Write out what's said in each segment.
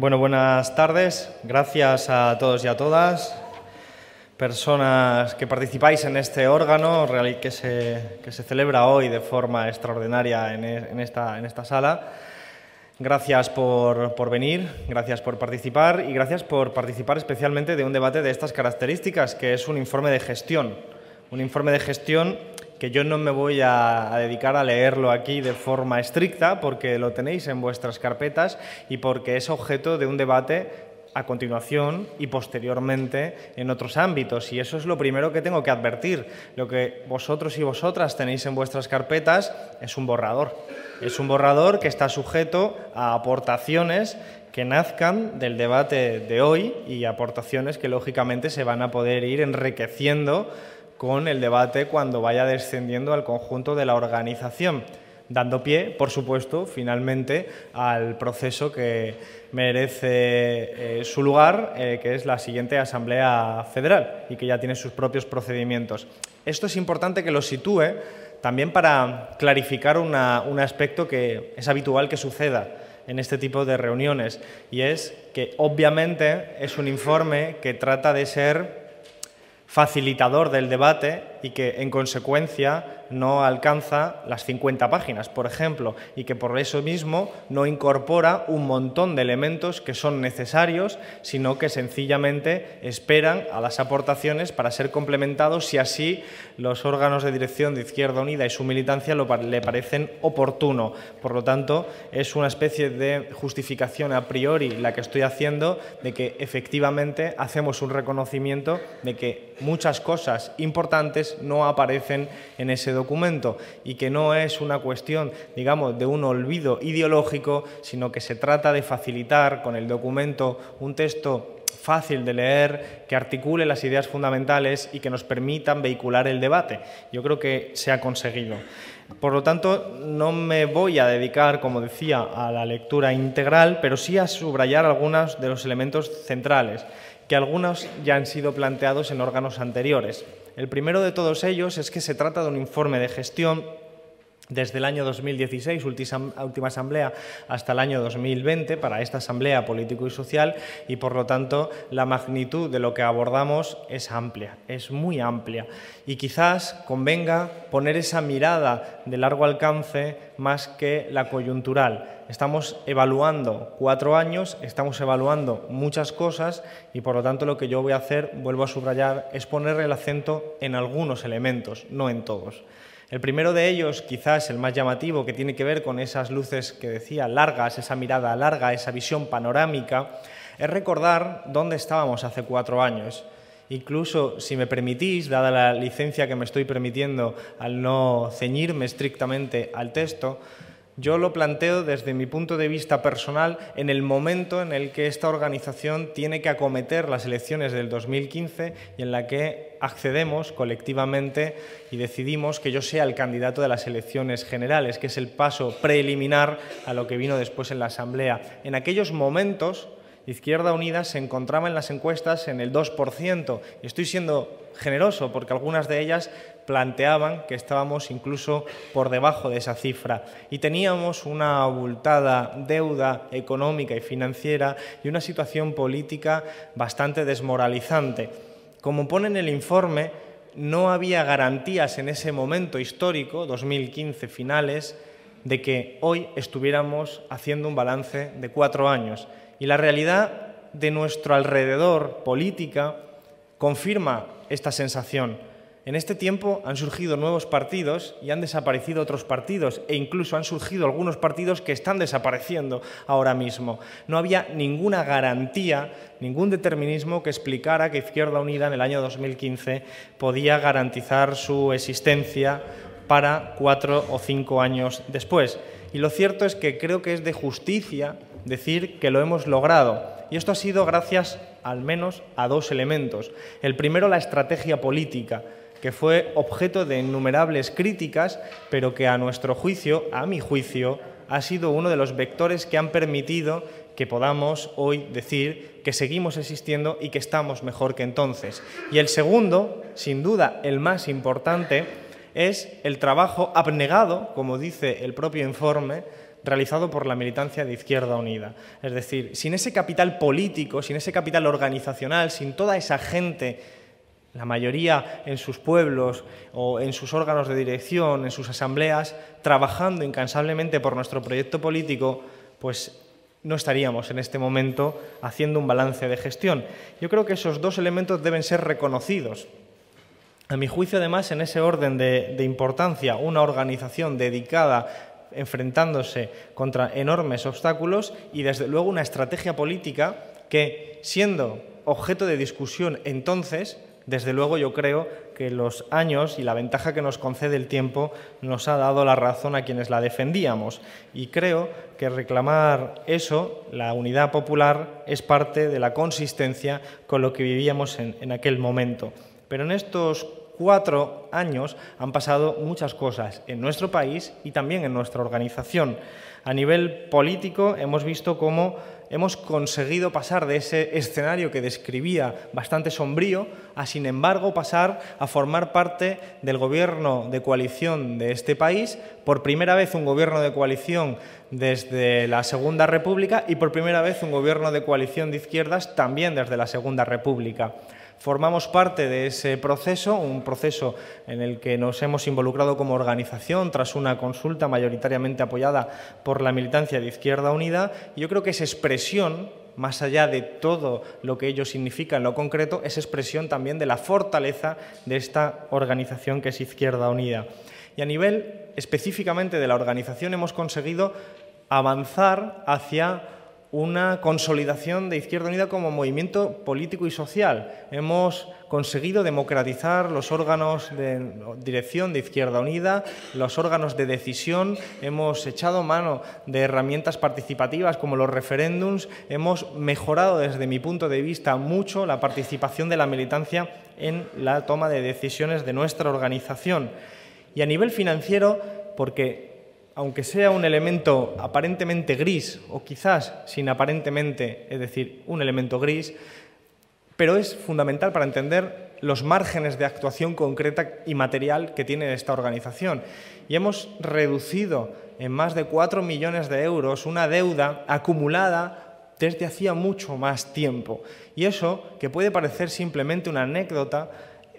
Bueno, buenas tardes. Gracias a todos y a todas, personas que participáis en este órgano que se, que se celebra hoy de forma extraordinaria en, en, esta, en esta, sala. Gracias por, por, venir, gracias por participar y gracias por participar especialmente de un debate de estas características, que es un informe de gestión. Un informe de gestión que yo no me voy a, dedicar a leerlo aquí de forma estricta porque lo tenéis en vuestras carpetas y porque es objeto de un debate a continuación y posteriormente en otros ámbitos. Y eso es lo primero que tengo que advertir. Lo que vosotros y vosotras tenéis en vuestras carpetas es un borrador. Es un borrador que está sujeto a aportaciones que nazcan del debate de hoy y aportaciones que lógicamente se van a poder ir enriqueciendo con el debate cuando vaya descendiendo al conjunto de la organización, dando pie, por supuesto, finalmente al proceso que merece eh, su lugar, eh, que es la siguiente Asamblea Federal y que ya tiene sus propios procedimientos. Esto es importante que lo sitúe también para clarificar un aspecto que es habitual que suceda en este tipo de reuniones y es que obviamente es un informe que trata de ser facilitador del debate y que en consecuencia no alcanza las 50 páginas, por ejemplo, y que por eso mismo no incorpora un montón de elementos que son necesarios, sino que sencillamente esperan a las aportaciones para ser complementados si así los órganos de dirección de Izquierda Unida y su militancia le parecen oportuno. Por lo tanto, es una especie de justificación a priori la que estoy haciendo de que efectivamente hacemos un reconocimiento de que muchas cosas importantes no aparecen en ese documento y que no es una cuestión, digamos, de un olvido ideológico, sino que se trata de facilitar con el documento un texto fácil de leer, que articule las ideas fundamentales y que nos permitan vehicular el debate. Yo creo que se ha conseguido. Por lo tanto, no me voy a dedicar, como decía, a la lectura integral, pero sí a subrayar algunos de los elementos centrales, que algunos ya han sido planteados en órganos anteriores. El primero de todos ellos es que se trata de un informe de gestión desde el año 2016, última asamblea, hasta el año 2020, para esta asamblea político y social, y por lo tanto la magnitud de lo que abordamos es amplia, es muy amplia. Y quizás convenga poner esa mirada de largo alcance más que la coyuntural. Estamos evaluando cuatro años, estamos evaluando muchas cosas y por lo tanto lo que yo voy a hacer, vuelvo a subrayar, es poner el acento en algunos elementos, no en todos. El primero de ellos, quizás el más llamativo, que tiene que ver con esas luces que decía largas, esa mirada larga, esa visión panorámica, es recordar dónde estábamos hace cuatro años. Incluso, si me permitís, dada la licencia que me estoy permitiendo al no ceñirme estrictamente al texto, yo lo planteo desde mi punto de vista personal en el momento en el que esta organización tiene que acometer las elecciones del 2015 y en la que accedemos colectivamente y decidimos que yo sea el candidato de las elecciones generales, que es el paso preliminar a lo que vino después en la Asamblea. En aquellos momentos, Izquierda Unida se encontraba en las encuestas en el 2%. Y estoy siendo generoso porque algunas de ellas planteaban que estábamos incluso por debajo de esa cifra y teníamos una abultada deuda económica y financiera y una situación política bastante desmoralizante. Como pone en el informe, no había garantías en ese momento histórico, 2015 finales, de que hoy estuviéramos haciendo un balance de cuatro años. Y la realidad de nuestro alrededor política confirma esta sensación. En este tiempo han surgido nuevos partidos y han desaparecido otros partidos e incluso han surgido algunos partidos que están desapareciendo ahora mismo. No había ninguna garantía, ningún determinismo que explicara que Izquierda Unida en el año 2015 podía garantizar su existencia para cuatro o cinco años después. Y lo cierto es que creo que es de justicia decir que lo hemos logrado. Y esto ha sido gracias al menos a dos elementos. El primero, la estrategia política que fue objeto de innumerables críticas, pero que a nuestro juicio, a mi juicio, ha sido uno de los vectores que han permitido que podamos hoy decir que seguimos existiendo y que estamos mejor que entonces. Y el segundo, sin duda el más importante, es el trabajo abnegado, como dice el propio informe, realizado por la militancia de Izquierda Unida. Es decir, sin ese capital político, sin ese capital organizacional, sin toda esa gente, la mayoría en sus pueblos o en sus órganos de dirección, en sus asambleas, trabajando incansablemente por nuestro proyecto político, pues no estaríamos en este momento haciendo un balance de gestión. Yo creo que esos dos elementos deben ser reconocidos. A mi juicio, además, en ese orden de, importancia, una organización dedicada enfrentándose contra enormes obstáculos y, desde luego, una estrategia política que, siendo objeto de discusión entonces, desde luego yo creo que los años y la ventaja que nos concede el tiempo nos ha dado la razón a quienes la defendíamos. Y creo que reclamar eso, la unidad popular, es parte de la consistencia con lo que vivíamos en, aquel momento. Pero en estos cuatro años han pasado muchas cosas en nuestro país y también en nuestra organización. A nivel político hemos visto cómo hemos conseguido pasar de ese escenario que describía bastante sombrío a, sin embargo, pasar a formar parte del gobierno de coalición de este país, por primera vez un gobierno de coalición desde la Segunda República y por primera vez un gobierno de coalición de izquierdas también desde la Segunda República. Formamos parte de ese proceso, un proceso en el que nos hemos involucrado como organización tras una consulta mayoritariamente apoyada por la militancia de Izquierda Unida. Y yo creo que esa expresión, más allá de todo lo que ello significa en lo concreto, es expresión también de la fortaleza de esta organización que es Izquierda Unida. Y a nivel específicamente de la organización hemos conseguido avanzar hacia una consolidación de Izquierda Unida como movimiento político y social. Hemos conseguido democratizar los órganos de dirección de Izquierda Unida, los órganos de decisión, hemos echado mano de herramientas participativas como los referéndums, hemos mejorado desde mi punto de vista mucho la participación de la militancia en la toma de decisiones de nuestra organización. Y a nivel financiero, porque aunque sea un elemento aparentemente gris, o quizás sin aparentemente, es decir, un elemento gris, pero es fundamental para entender los márgenes de actuación concreta y material que tiene esta organización. Y hemos reducido en más de 4 millones de euros una deuda acumulada desde hacía mucho más tiempo. Y eso, que puede parecer simplemente una anécdota,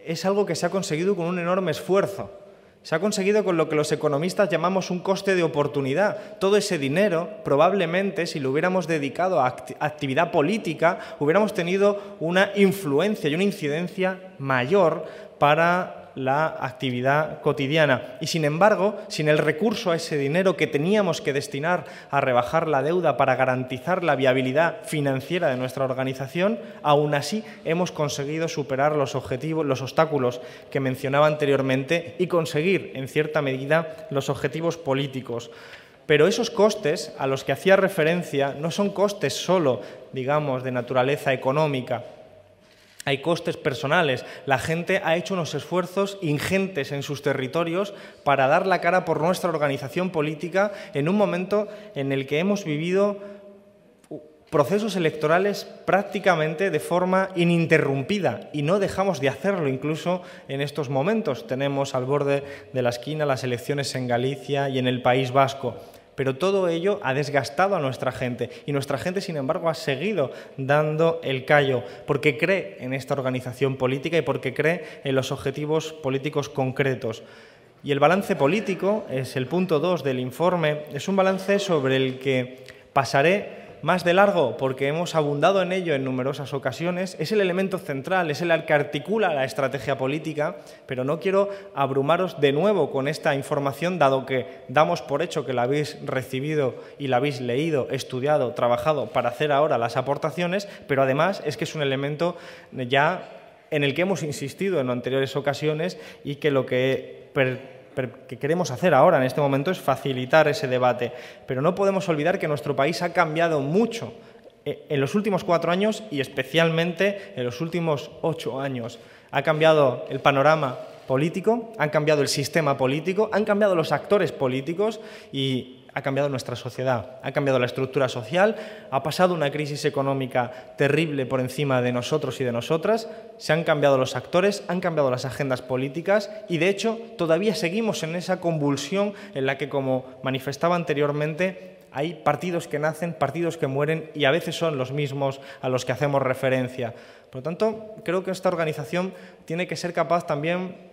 es algo que se ha conseguido con un enorme esfuerzo se ha conseguido con lo que los economistas llamamos un coste de oportunidad. Todo ese dinero, probablemente, si lo hubiéramos dedicado a actividad política, hubiéramos tenido una influencia y una incidencia mayor para la actividad cotidiana. Y sin embargo, sin el recurso a ese dinero que teníamos que destinar a rebajar la deuda para garantizar la viabilidad financiera de nuestra organización, aún así hemos conseguido superar los objetivos, los obstáculos que mencionaba anteriormente y conseguir, en cierta medida, los objetivos políticos. Pero esos costes a los que hacía referencia no son costes solo, digamos, de naturaleza económica, hay costes personales. La gente ha hecho unos esfuerzos ingentes en sus territorios para dar la cara por nuestra organización política en un momento en el que hemos vivido procesos electorales prácticamente de forma ininterrumpida y no dejamos de hacerlo incluso en estos momentos. Tenemos al borde de la esquina las elecciones en Galicia y en el País Vasco. Pero todo ello ha desgastado a nuestra gente y nuestra gente, sin embargo, ha seguido dando el callo porque cree en esta organización política y porque cree en los objetivos políticos concretos. Y el balance político es el punto 2 del informe, es un balance sobre el que pasaré más de largo, porque hemos abundado en ello en numerosas ocasiones, es el elemento central, es el que articula la estrategia política, pero no quiero abrumaros de nuevo con esta información, dado que damos por hecho que la habéis recibido y la habéis leído, estudiado, trabajado para hacer ahora las aportaciones, pero además es que es un elemento ya en el que hemos insistido en anteriores ocasiones y que lo que que queremos hacer ahora en este momento es facilitar ese debate. Pero no podemos olvidar que nuestro país ha cambiado mucho eh, en los últimos cuatro años y especialmente en los últimos ocho años. Ha cambiado el panorama político, han cambiado el sistema político, han cambiado los actores políticos y ha cambiado nuestra sociedad, ha cambiado la estructura social, ha pasado una crisis económica terrible por encima de nosotros y de nosotras, se han cambiado los actores, han cambiado las agendas políticas y de hecho todavía seguimos en esa convulsión en la que, como manifestaba anteriormente, hay partidos que nacen, partidos que mueren y a veces son los mismos a los que hacemos referencia. Por lo tanto, creo que esta organización tiene que ser capaz también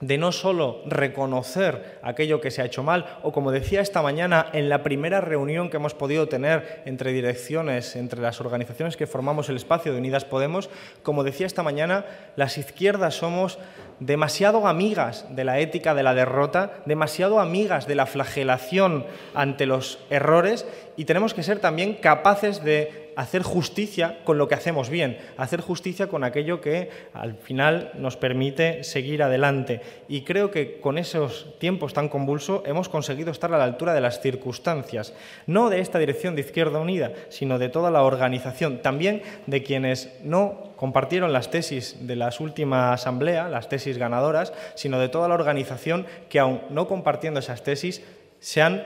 de no solo reconocer aquello que se ha hecho mal, o como decía esta mañana en la primera reunión que hemos podido tener entre direcciones, entre las organizaciones que formamos el espacio de Unidas Podemos, como decía esta mañana, las izquierdas somos demasiado amigas de la ética de la derrota, demasiado amigas de la flagelación ante los errores y tenemos que ser también capaces de hacer justicia con lo que hacemos bien, hacer justicia con aquello que al final nos permite seguir adelante. Y creo que con esos tiempos tan convulsos hemos conseguido estar a la altura de las circunstancias, no de esta dirección de Izquierda Unida, sino de toda la organización, también de quienes no compartieron las tesis de la última asamblea, las tesis ganadoras, sino de toda la organización que aún no compartiendo esas tesis se han,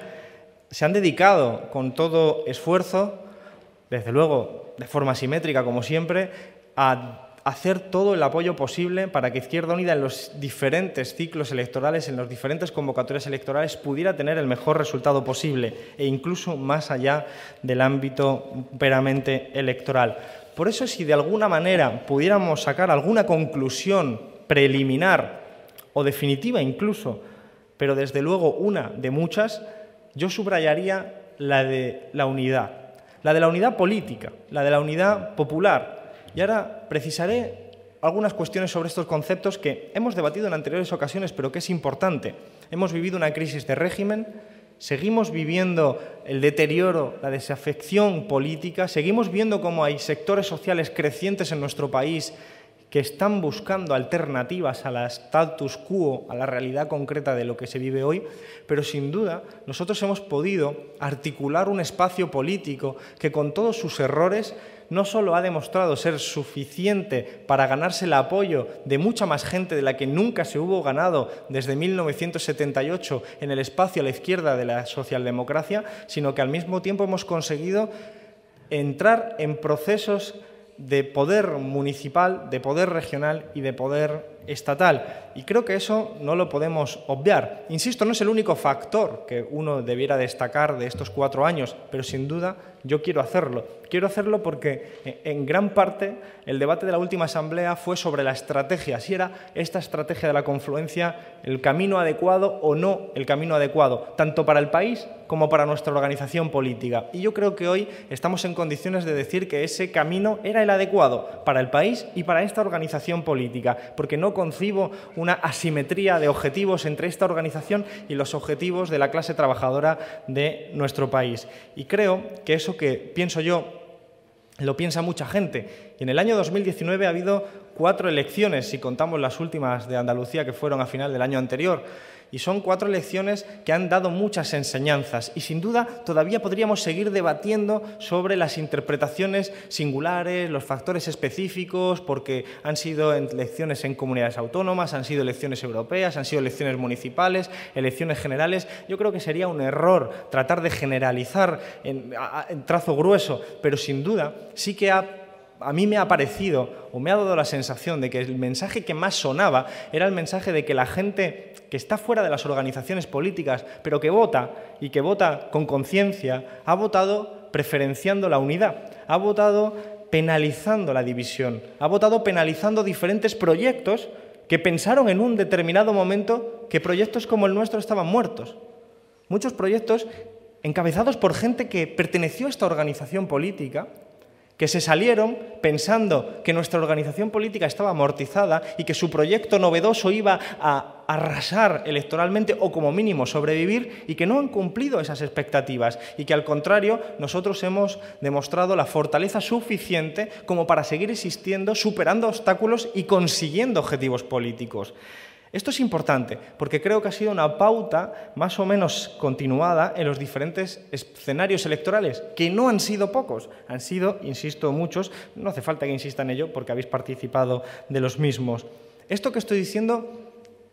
se han dedicado con todo esfuerzo desde luego de forma simétrica como siempre, a hacer todo el apoyo posible para que Izquierda Unida en los diferentes ciclos electorales, en las diferentes convocatorias electorales, pudiera tener el mejor resultado posible e incluso más allá del ámbito peramente electoral. Por eso, si de alguna manera pudiéramos sacar alguna conclusión preliminar o definitiva incluso, pero desde luego una de muchas, yo subrayaría la de la unidad la de la unidad política, la de la unidad popular. Y ahora precisaré algunas cuestiones sobre estos conceptos que hemos debatido en anteriores ocasiones, pero que es importante. Hemos vivido una crisis de régimen, seguimos viviendo el deterioro, la desafección política, seguimos viendo cómo hay sectores sociales crecientes en nuestro país que están buscando alternativas a la status quo, a la realidad concreta de lo que se vive hoy, pero sin duda nosotros hemos podido articular un espacio político que con todos sus errores no solo ha demostrado ser suficiente para ganarse el apoyo de mucha más gente de la que nunca se hubo ganado desde 1978 en el espacio a la izquierda de la socialdemocracia, sino que al mismo tiempo hemos conseguido entrar en procesos de poder municipal, de poder regional y de poder estatal. Y creo que eso no lo podemos obviar. Insisto, no es el único factor que uno debiera destacar de estos cuatro años, pero sin duda yo quiero hacerlo. Quiero hacerlo porque eh, en gran parte el debate de la última asamblea fue sobre la estrategia, si era esta estrategia de la confluencia el camino adecuado o no el camino adecuado, tanto para el país como para nuestra organización política. Y yo creo que hoy estamos en condiciones de decir que ese camino era el adecuado para el país y para esta organización política, porque no concibo una asimetría de objetivos entre esta organización y los objetivos de la clase trabajadora de nuestro país. Y creo que eso que pienso yo lo piensa mucha gente. Y en el año 2019 ha habido cuatro elecciones, si contamos las últimas de Andalucía que fueron a final del año anterior. Y son cuatro lecciones que han dado muchas enseñanzas y sin duda todavía podríamos seguir debatiendo sobre las interpretaciones singulares, los factores específicos, porque han sido elecciones en comunidades autónomas, han sido elecciones europeas, han sido elecciones municipales, elecciones generales. Yo creo que sería un error tratar de generalizar en, trazo grueso, pero sin duda sí que a mí me ha parecido o me ha dado la sensación de que el mensaje que más sonaba era el mensaje de que la gente que está fuera de las organizaciones políticas, pero que vota y que vota con conciencia, ha votado preferenciando la unidad, ha votado penalizando la división, ha votado penalizando diferentes proyectos que pensaron en un determinado momento que proyectos como el nuestro estaban muertos. Muchos proyectos encabezados por gente que perteneció a esta organización política que se salieron pensando que nuestra organización política estaba amortizada y que su proyecto novedoso iba a arrasar electoralmente o como mínimo sobrevivir y que no han cumplido esas expectativas y que al contrario nosotros hemos demostrado la fortaleza suficiente como para seguir existiendo, superando obstáculos y consiguiendo objetivos políticos. Esto es importante porque creo que ha sido una pauta más o menos continuada en los diferentes escenarios electorales, que no han sido pocos, han sido, insisto, muchos, no hace falta que insista en ello porque habéis participado de los mismos. Esto que estoy diciendo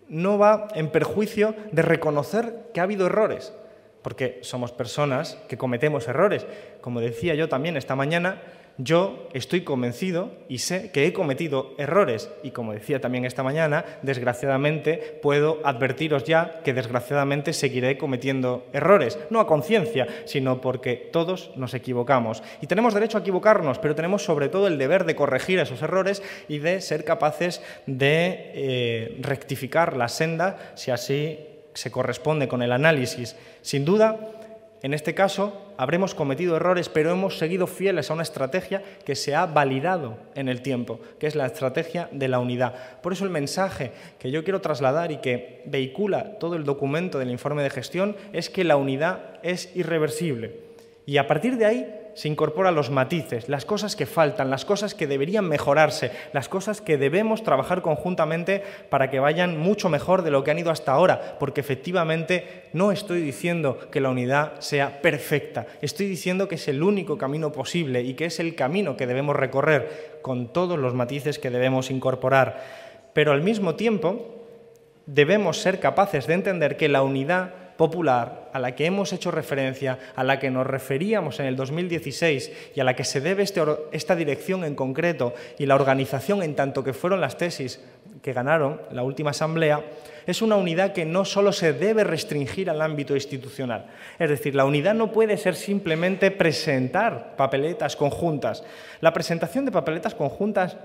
no va en perjuicio de reconocer que ha habido errores, porque somos personas que cometemos errores. Como decía yo también esta mañana, Yo estoy convencido y sé que he cometido errores y como decía también esta mañana, desgraciadamente puedo advertiros ya que desgraciadamente seguiré cometiendo errores, no a conciencia, sino porque todos nos equivocamos. Y tenemos derecho a equivocarnos, pero tenemos sobre todo el deber de corregir esos errores y de ser capaces de eh, rectificar la senda si así se corresponde con el análisis. Sin duda, en este caso, habremos cometido errores, pero hemos seguido fieles a una estrategia que se ha validado en el tiempo, que es la estrategia de la unidad. Por eso el mensaje que yo quiero trasladar y que vehicula todo el documento del informe de gestión es que la unidad es irreversible. Y a partir de ahí se incorporan los matices, las cosas que faltan, las cosas que deberían mejorarse, las cosas que debemos trabajar conjuntamente para que vayan mucho mejor de lo que han ido hasta ahora, porque efectivamente no estoy diciendo que la unidad sea perfecta, estoy diciendo que es el único camino posible y que es el camino que debemos recorrer con todos los matices que debemos incorporar. Pero al mismo tiempo debemos ser capaces de entender que la unidad popular a la que hemos hecho referencia, a la que nos referíamos en el 2016 y a la que se debe este esta dirección en concreto y la organización en tanto que fueron las tesis que ganaron la última asamblea, es una unidad que no solo se debe restringir al ámbito institucional. Es decir, la unidad no puede ser simplemente presentar papeletas conjuntas. La presentación de papeletas conjuntas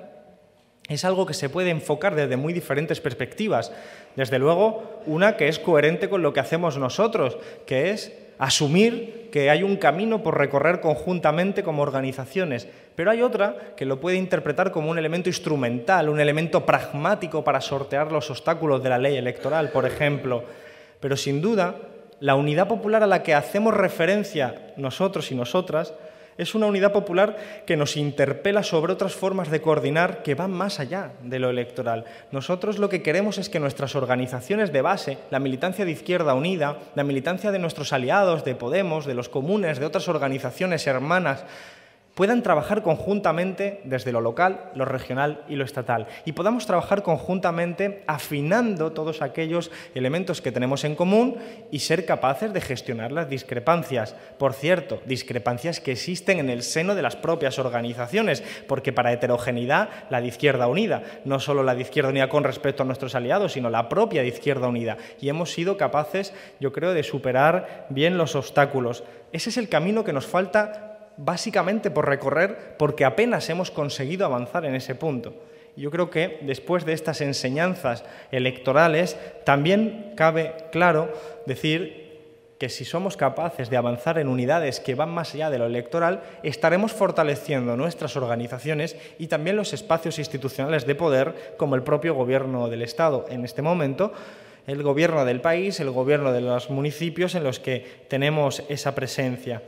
es algo que se puede enfocar desde muy diferentes perspectivas. Desde luego, una que es coherente con lo que hacemos nosotros, que es asumir que hay un camino por recorrer conjuntamente como organizaciones, pero hay otra que lo puede interpretar como un elemento instrumental, un elemento pragmático para sortear los obstáculos de la ley electoral, por ejemplo. Pero sin duda, la unidad popular a la que hacemos referencia nosotros y nosotras es una unidad popular que nos interpela sobre otras formas de coordinar que van más allá de lo electoral. Nosotros lo que queremos es que nuestras organizaciones de base, la militancia de Izquierda Unida, la militancia de nuestros aliados, de Podemos, de los comunes, de otras organizaciones hermanas, puedan trabajar conjuntamente desde lo local, lo regional y lo estatal. Y podamos trabajar conjuntamente afinando todos aquellos elementos que tenemos en común y ser capaces de gestionar las discrepancias. Por cierto, discrepancias que existen en el seno de las propias organizaciones, porque para heterogeneidad la de Izquierda Unida, no solo la de Izquierda Unida con respecto a nuestros aliados, sino la propia de Izquierda Unida. Y hemos sido capaces, yo creo, de superar bien los obstáculos. Ese es el camino que nos falta básicamente por recorrer porque apenas hemos conseguido avanzar en ese punto. Yo creo que después de estas enseñanzas electorales también cabe claro decir que si somos capaces de avanzar en unidades que van más allá de lo electoral, estaremos fortaleciendo nuestras organizaciones y también los espacios institucionales de poder, como el propio gobierno del Estado en este momento, el gobierno del país, el gobierno de los municipios en los que tenemos esa presencia.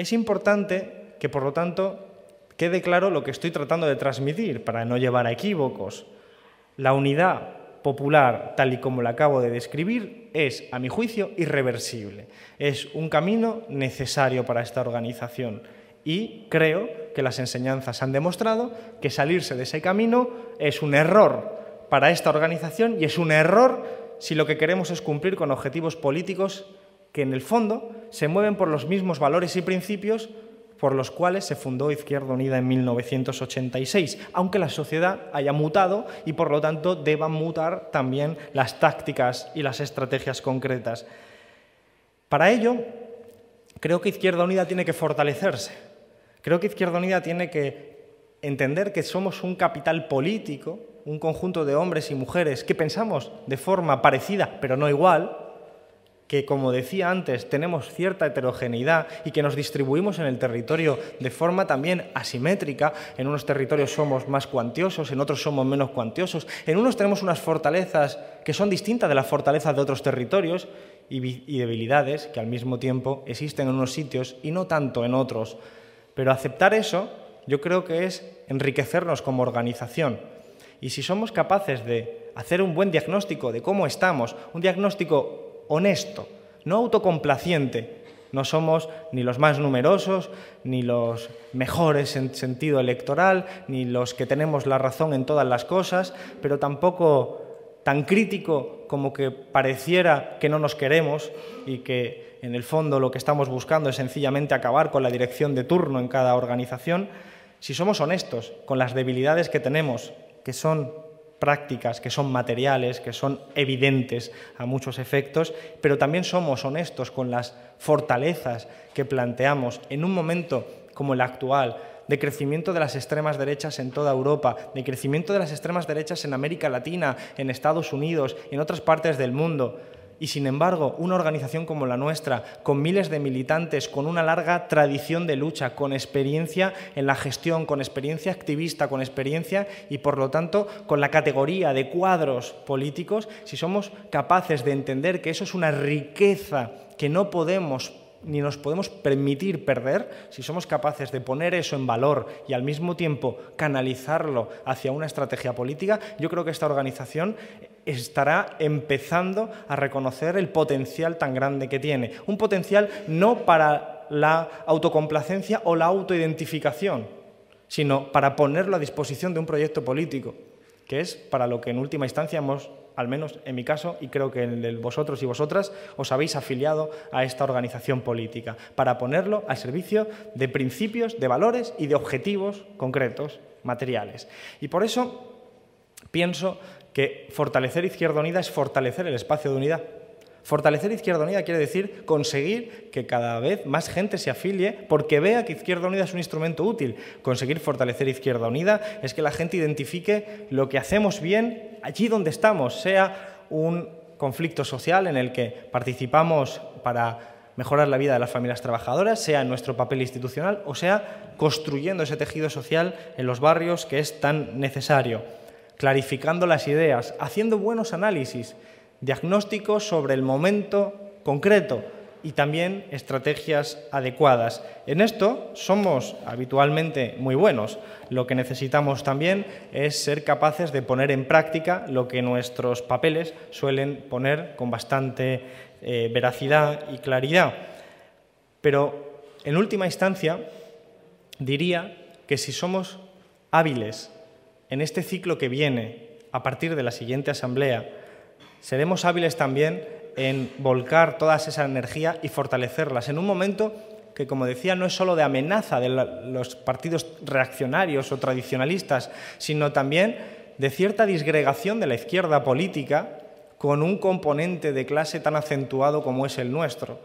Es importante que, por lo tanto, quede claro lo que estoy tratando de transmitir para no llevar a equívocos. La unidad popular, tal y como la acabo de describir, es, a mi juicio, irreversible. Es un camino necesario para esta organización y creo que las enseñanzas han demostrado que salirse de ese camino es un error para esta organización y es un error si lo que queremos es cumplir con objetivos políticos que en el fondo se mueven por los mismos valores y principios por los cuales se fundó Izquierda Unida en 1986, aunque la sociedad haya mutado y por lo tanto deban mutar también las tácticas y las estrategias concretas. Para ello, creo que Izquierda Unida tiene que fortalecerse. Creo que Izquierda Unida tiene que entender que somos un capital político, un conjunto de hombres y mujeres que pensamos de forma parecida, pero no igual, que, como decía antes, tenemos cierta heterogeneidad y que nos distribuimos en el territorio de forma también asimétrica. En unos territorios somos más cuantiosos, en otros somos menos cuantiosos. En unos tenemos unas fortalezas que son distintas de las fortalezas de otros territorios y, debilidades que al mismo tiempo existen en unos sitios y no tanto en otros. Pero aceptar eso yo creo que es enriquecernos como organización. Y si somos capaces de hacer un buen diagnóstico de cómo estamos, un diagnóstico honesto, no autocomplaciente. No somos ni los más numerosos, ni los mejores en sentido electoral, ni los que tenemos la razón en todas las cosas, pero tampoco tan crítico como que pareciera que no nos queremos y que en el fondo lo que estamos buscando es sencillamente acabar con la dirección de turno en cada organización, si somos honestos con las debilidades que tenemos, que son prácticas, que son materiales, que son evidentes a muchos efectos, pero también somos honestos con las fortalezas que planteamos en un momento como el actual, de crecimiento de las extremas derechas en toda Europa, de crecimiento de las extremas derechas en América Latina, en Estados Unidos, en otras partes del mundo. Y sin embargo, una organización como la nuestra, con miles de militantes, con una larga tradición de lucha, con experiencia en la gestión, con experiencia activista, con experiencia y por lo tanto con la categoría de cuadros políticos, si somos capaces de entender que eso es una riqueza que no podemos ni nos podemos permitir perder si somos capaces de poner eso en valor y al mismo tiempo canalizarlo hacia una estrategia política, yo creo que esta organización estará empezando a reconocer el potencial tan grande que tiene. Un potencial no para la autocomplacencia o la autoidentificación, sino para ponerlo a disposición de un proyecto político, que es para lo que en última instancia hemos, al menos en mi caso, y creo que en el vosotros y vosotras, os habéis afiliado a esta organización política, para ponerlo al servicio de principios, de valores y de objetivos concretos, materiales. Y por eso pienso que fortalecer Izquierda Unida es fortalecer el espacio de unidad. Fortalecer Izquierda Unida quiere decir conseguir que cada vez más gente se afilie porque vea que Izquierda Unida es un instrumento útil. Conseguir fortalecer Izquierda Unida es que la gente identifique lo que hacemos bien allí donde estamos, sea un conflicto social en el que participamos para mejorar la vida de las familias trabajadoras, sea en nuestro papel institucional o sea construyendo ese tejido social en los barrios que es tan necesario clarificando las ideas, haciendo buenos análisis, diagnósticos sobre el momento concreto y también estrategias adecuadas. En esto somos habitualmente muy buenos. Lo que necesitamos también es ser capaces de poner en práctica lo que nuestros papeles suelen poner con bastante eh, veracidad y claridad. Pero, en última instancia, diría que si somos hábiles en este ciclo que viene, a partir de la siguiente asamblea, seremos hábiles también en volcar toda esa energía y fortalecerlas en un momento que, como decía, no es solo de amenaza de los partidos reaccionarios o tradicionalistas, sino también de cierta disgregación de la izquierda política con un componente de clase tan acentuado como es el nuestro.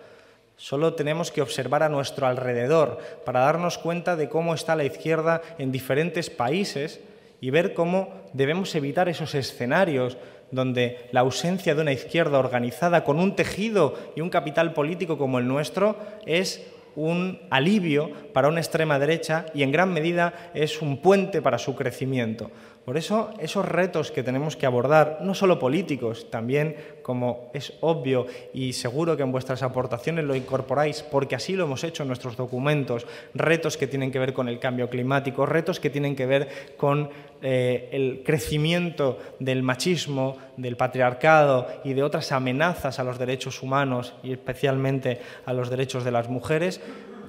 Solo tenemos que observar a nuestro alrededor para darnos cuenta de cómo está la izquierda en diferentes países y ver cómo debemos evitar esos escenarios donde la ausencia de una izquierda organizada con un tejido y un capital político como el nuestro es un alivio para una extrema derecha y en gran medida es un puente para su crecimiento. Por eso, esos retos que tenemos que abordar, no solo políticos, también, como es obvio y seguro que en vuestras aportaciones lo incorporáis, porque así lo hemos hecho en nuestros documentos, retos que tienen que ver con el cambio climático, retos que tienen que ver con eh, el crecimiento del machismo, del patriarcado y de otras amenazas a los derechos humanos y especialmente a los derechos de las mujeres,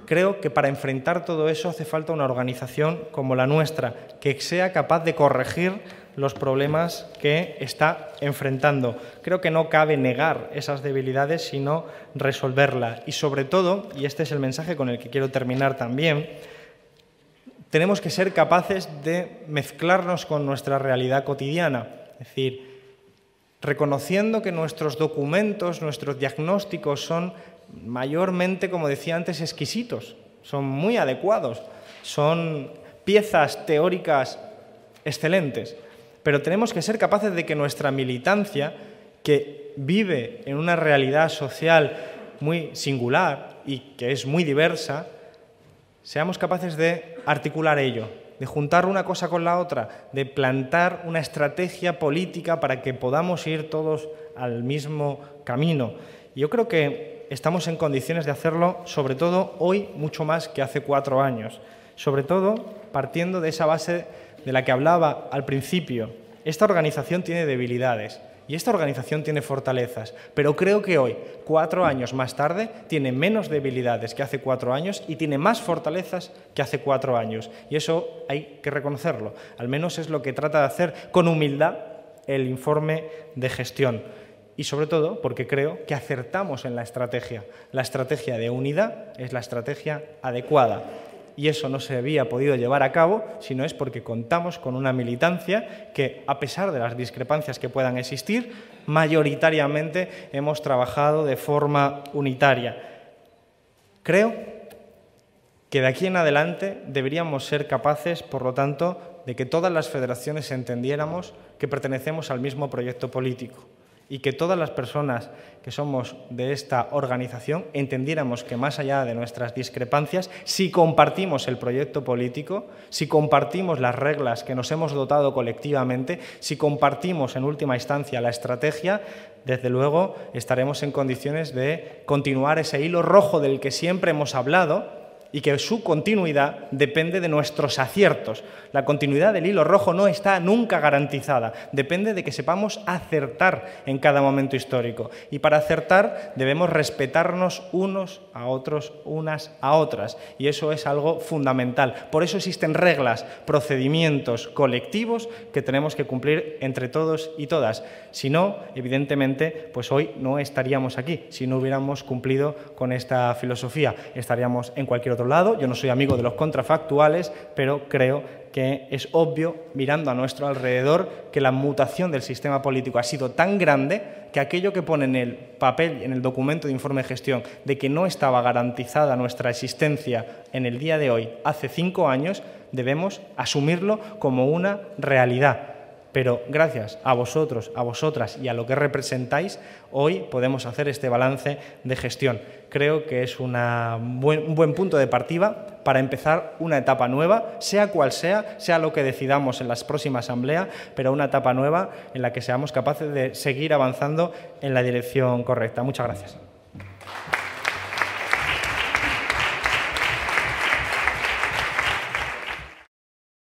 creo que para enfrentar todo eso hace falta una organización como la nuestra, que sea capaz de corregir los problemas que está enfrentando. Creo que no cabe negar esas debilidades, sino resolverlas. Y sobre todo, y este es el mensaje con el que quiero terminar también, tenemos que ser capaces de mezclarnos con nuestra realidad cotidiana. Es decir, reconociendo que nuestros documentos, nuestros diagnósticos son mayormente, como decía antes, exquisitos, son muy adecuados, son piezas teóricas excelentes, pero tenemos que ser capaces de que nuestra militancia, que vive en una realidad social muy singular y que es muy diversa, seamos capaces de articular ello, de juntar una cosa con la otra, de plantar una estrategia política para que podamos ir todos al mismo camino. Yo creo que estamos en condiciones de hacerlo, sobre todo hoy, mucho más que hace cuatro años. Sobre todo partiendo de esa base de la que hablaba al principio. Esta organización tiene debilidades y esta organización tiene fortalezas, pero creo que hoy, cuatro años más tarde, tiene menos debilidades que hace cuatro años y tiene más fortalezas que hace cuatro años. Y eso hay que reconocerlo. Al menos es lo que trata de hacer con humildad el informe de gestión y sobre todo porque creo que acertamos en la estrategia. La estrategia de unidad es la estrategia adecuada. y eso no se había podido llevar a cabo, sino es porque contamos con una militancia que, a pesar de las discrepancias que puedan existir, mayoritariamente hemos trabajado de forma unitaria. Creo que de aquí en adelante deberíamos ser capaces, por lo tanto, de que todas las federaciones entendiéramos que pertenecemos al mismo proyecto político y que todas las personas que somos de esta organización entendiéramos que más allá de nuestras discrepancias, si compartimos el proyecto político, si compartimos las reglas que nos hemos dotado colectivamente, si compartimos en última instancia la estrategia, desde luego estaremos en condiciones de continuar ese hilo rojo del que siempre hemos hablado y que su continuidad depende de nuestros aciertos. La continuidad del hilo rojo no está nunca garantizada, depende de que sepamos acertar en cada momento histórico. Y para acertar debemos respetarnos unos a otros, unas a otras, y eso es algo fundamental. Por eso existen reglas, procedimientos colectivos que tenemos que cumplir entre todos y todas. Si no, evidentemente, pues hoy no estaríamos aquí, si no hubiéramos cumplido con esta filosofía, estaríamos en cualquier otro lado. Yo no soy amigo de los contrafactuales, pero creo que es obvio, mirando a nuestro alrededor, que la mutación del sistema político ha sido tan grande que aquello que pone en el papel, en el documento de informe de gestión, de que no estaba garantizada nuestra existencia en el día de hoy, hace cinco años, debemos asumirlo como una realidad pero gracias a vosotros, a vosotras y a lo que representáis, hoy podemos hacer este balance de gestión. Creo que es un buen punto de partida para empezar una etapa nueva, sea cual sea, sea lo que decidamos en la próxima asamblea, pero una etapa nueva en la que seamos capaces de seguir avanzando en la dirección correcta. Muchas gracias.